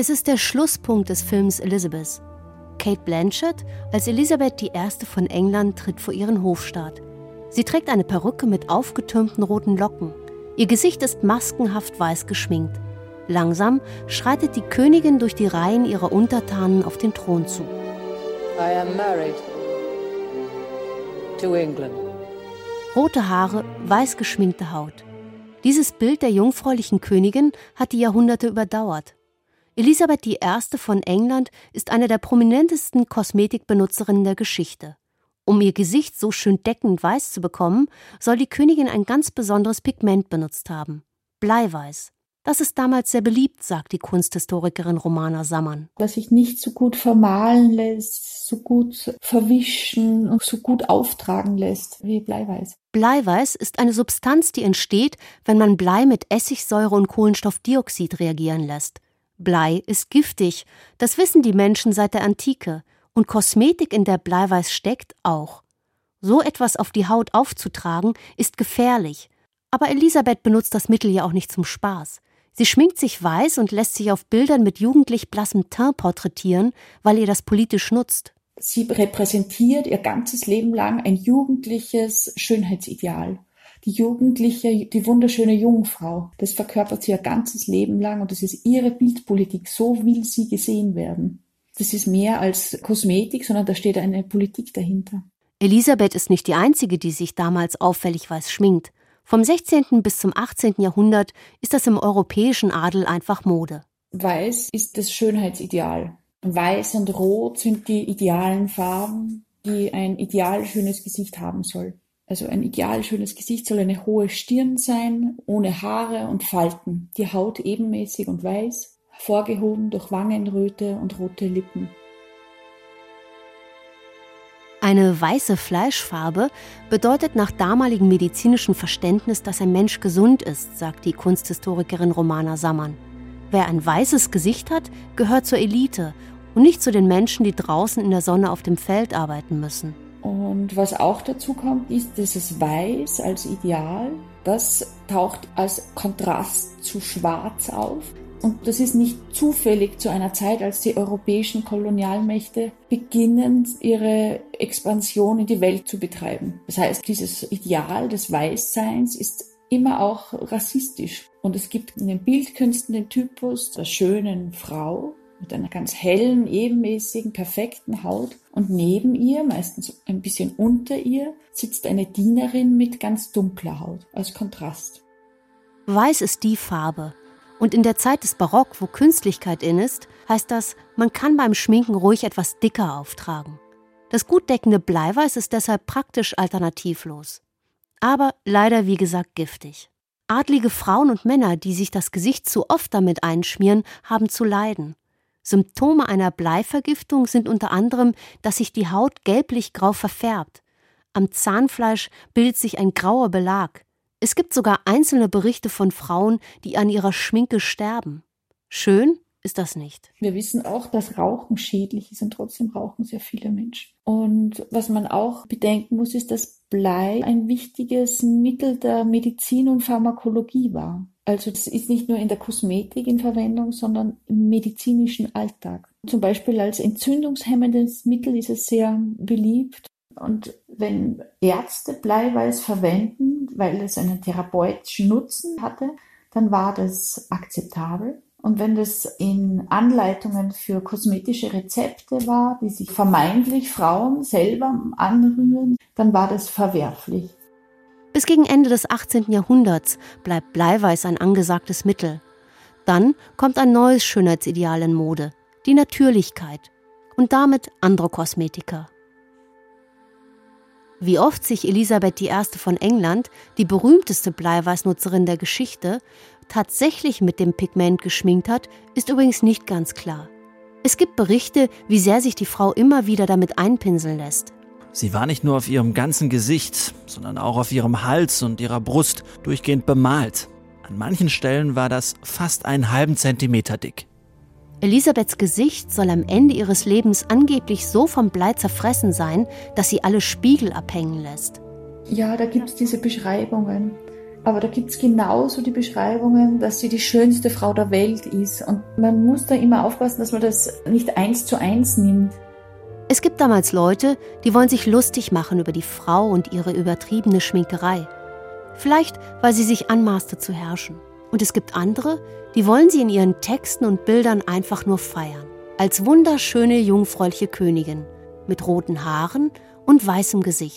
Es ist der Schlusspunkt des Films Elizabeth. Kate Blanchett als Elisabeth I. von England tritt vor ihren Hofstaat. Sie trägt eine Perücke mit aufgetürmten roten Locken. Ihr Gesicht ist maskenhaft weiß geschminkt. Langsam schreitet die Königin durch die Reihen ihrer Untertanen auf den Thron zu. I am married to England. Rote Haare, weiß geschminkte Haut. Dieses Bild der jungfräulichen Königin hat die Jahrhunderte überdauert. Elisabeth I. von England ist eine der prominentesten Kosmetikbenutzerinnen der Geschichte. Um ihr Gesicht so schön deckend weiß zu bekommen, soll die Königin ein ganz besonderes Pigment benutzt haben. Bleiweiß. Das ist damals sehr beliebt, sagt die Kunsthistorikerin Romana Sammann. Das sich nicht so gut vermalen lässt, so gut verwischen und so gut auftragen lässt wie Bleiweiß. Bleiweiß ist eine Substanz, die entsteht, wenn man Blei mit Essigsäure und Kohlenstoffdioxid reagieren lässt. Blei ist giftig, das wissen die Menschen seit der Antike, und Kosmetik, in der Bleiweiß steckt, auch. So etwas auf die Haut aufzutragen, ist gefährlich. Aber Elisabeth benutzt das Mittel ja auch nicht zum Spaß. Sie schminkt sich weiß und lässt sich auf Bildern mit jugendlich blassem Teint porträtieren, weil ihr das politisch nutzt. Sie repräsentiert ihr ganzes Leben lang ein jugendliches Schönheitsideal die Jugendliche, die wunderschöne Jungfrau. Das verkörpert sie ihr ganzes Leben lang und das ist ihre Bildpolitik. So will sie gesehen werden. Das ist mehr als Kosmetik, sondern da steht eine Politik dahinter. Elisabeth ist nicht die einzige, die sich damals auffällig weiß schminkt. Vom 16. bis zum 18. Jahrhundert ist das im europäischen Adel einfach Mode. Weiß ist das Schönheitsideal. Weiß und Rot sind die idealen Farben, die ein ideal schönes Gesicht haben soll. Also ein ideal schönes Gesicht soll eine hohe Stirn sein, ohne Haare und Falten, die Haut ebenmäßig und weiß, hervorgehoben durch Wangenröte und rote Lippen. Eine weiße Fleischfarbe bedeutet nach damaligem medizinischen Verständnis, dass ein Mensch gesund ist, sagt die Kunsthistorikerin Romana Sammann. Wer ein weißes Gesicht hat, gehört zur Elite und nicht zu den Menschen, die draußen in der Sonne auf dem Feld arbeiten müssen. Und was auch dazu kommt, ist dieses Weiß als Ideal. Das taucht als Kontrast zu Schwarz auf. Und das ist nicht zufällig zu einer Zeit, als die europäischen Kolonialmächte beginnen, ihre Expansion in die Welt zu betreiben. Das heißt, dieses Ideal des Weißseins ist immer auch rassistisch. Und es gibt in den Bildkünsten den Typus der schönen Frau, mit einer ganz hellen, ebenmäßigen, perfekten Haut. Und neben ihr, meistens ein bisschen unter ihr, sitzt eine Dienerin mit ganz dunkler Haut, als Kontrast. Weiß ist die Farbe. Und in der Zeit des Barock, wo Künstlichkeit in ist, heißt das, man kann beim Schminken ruhig etwas dicker auftragen. Das gut deckende Bleiweiß ist deshalb praktisch alternativlos. Aber leider, wie gesagt, giftig. Adlige Frauen und Männer, die sich das Gesicht zu oft damit einschmieren, haben zu leiden. Symptome einer Bleivergiftung sind unter anderem, dass sich die Haut gelblich-grau verfärbt. Am Zahnfleisch bildet sich ein grauer Belag. Es gibt sogar einzelne Berichte von Frauen, die an ihrer Schminke sterben. Schön ist das nicht. Wir wissen auch, dass Rauchen schädlich ist und trotzdem rauchen sehr viele Menschen. Und was man auch bedenken muss, ist, dass Blei ein wichtiges Mittel der Medizin und Pharmakologie war. Also das ist nicht nur in der Kosmetik in Verwendung, sondern im medizinischen Alltag. Zum Beispiel als entzündungshemmendes Mittel ist es sehr beliebt. Und wenn Ärzte Bleiweiß verwenden, weil es einen therapeutischen Nutzen hatte, dann war das akzeptabel. Und wenn das in Anleitungen für kosmetische Rezepte war, die sich vermeintlich Frauen selber anrühren, dann war das verwerflich. Bis gegen Ende des 18. Jahrhunderts bleibt Bleiweiß ein angesagtes Mittel. Dann kommt ein neues Schönheitsideal in Mode, die Natürlichkeit und damit andere Kosmetika. Wie oft sich Elisabeth I. von England, die berühmteste Bleiweißnutzerin der Geschichte, tatsächlich mit dem Pigment geschminkt hat, ist übrigens nicht ganz klar. Es gibt Berichte, wie sehr sich die Frau immer wieder damit einpinseln lässt. Sie war nicht nur auf ihrem ganzen Gesicht, sondern auch auf ihrem Hals und ihrer Brust durchgehend bemalt. An manchen Stellen war das fast einen halben Zentimeter dick. Elisabeths Gesicht soll am Ende ihres Lebens angeblich so vom Blei zerfressen sein, dass sie alle Spiegel abhängen lässt. Ja, da gibt es diese Beschreibungen. Aber da gibt's genauso die Beschreibungen, dass sie die schönste Frau der Welt ist. Und man muss da immer aufpassen, dass man das nicht eins zu eins nimmt. Es gibt damals Leute, die wollen sich lustig machen über die Frau und ihre übertriebene Schminkerei. Vielleicht, weil sie sich anmaßte zu herrschen. Und es gibt andere, die wollen sie in ihren Texten und Bildern einfach nur feiern. Als wunderschöne jungfräuliche Königin mit roten Haaren und weißem Gesicht.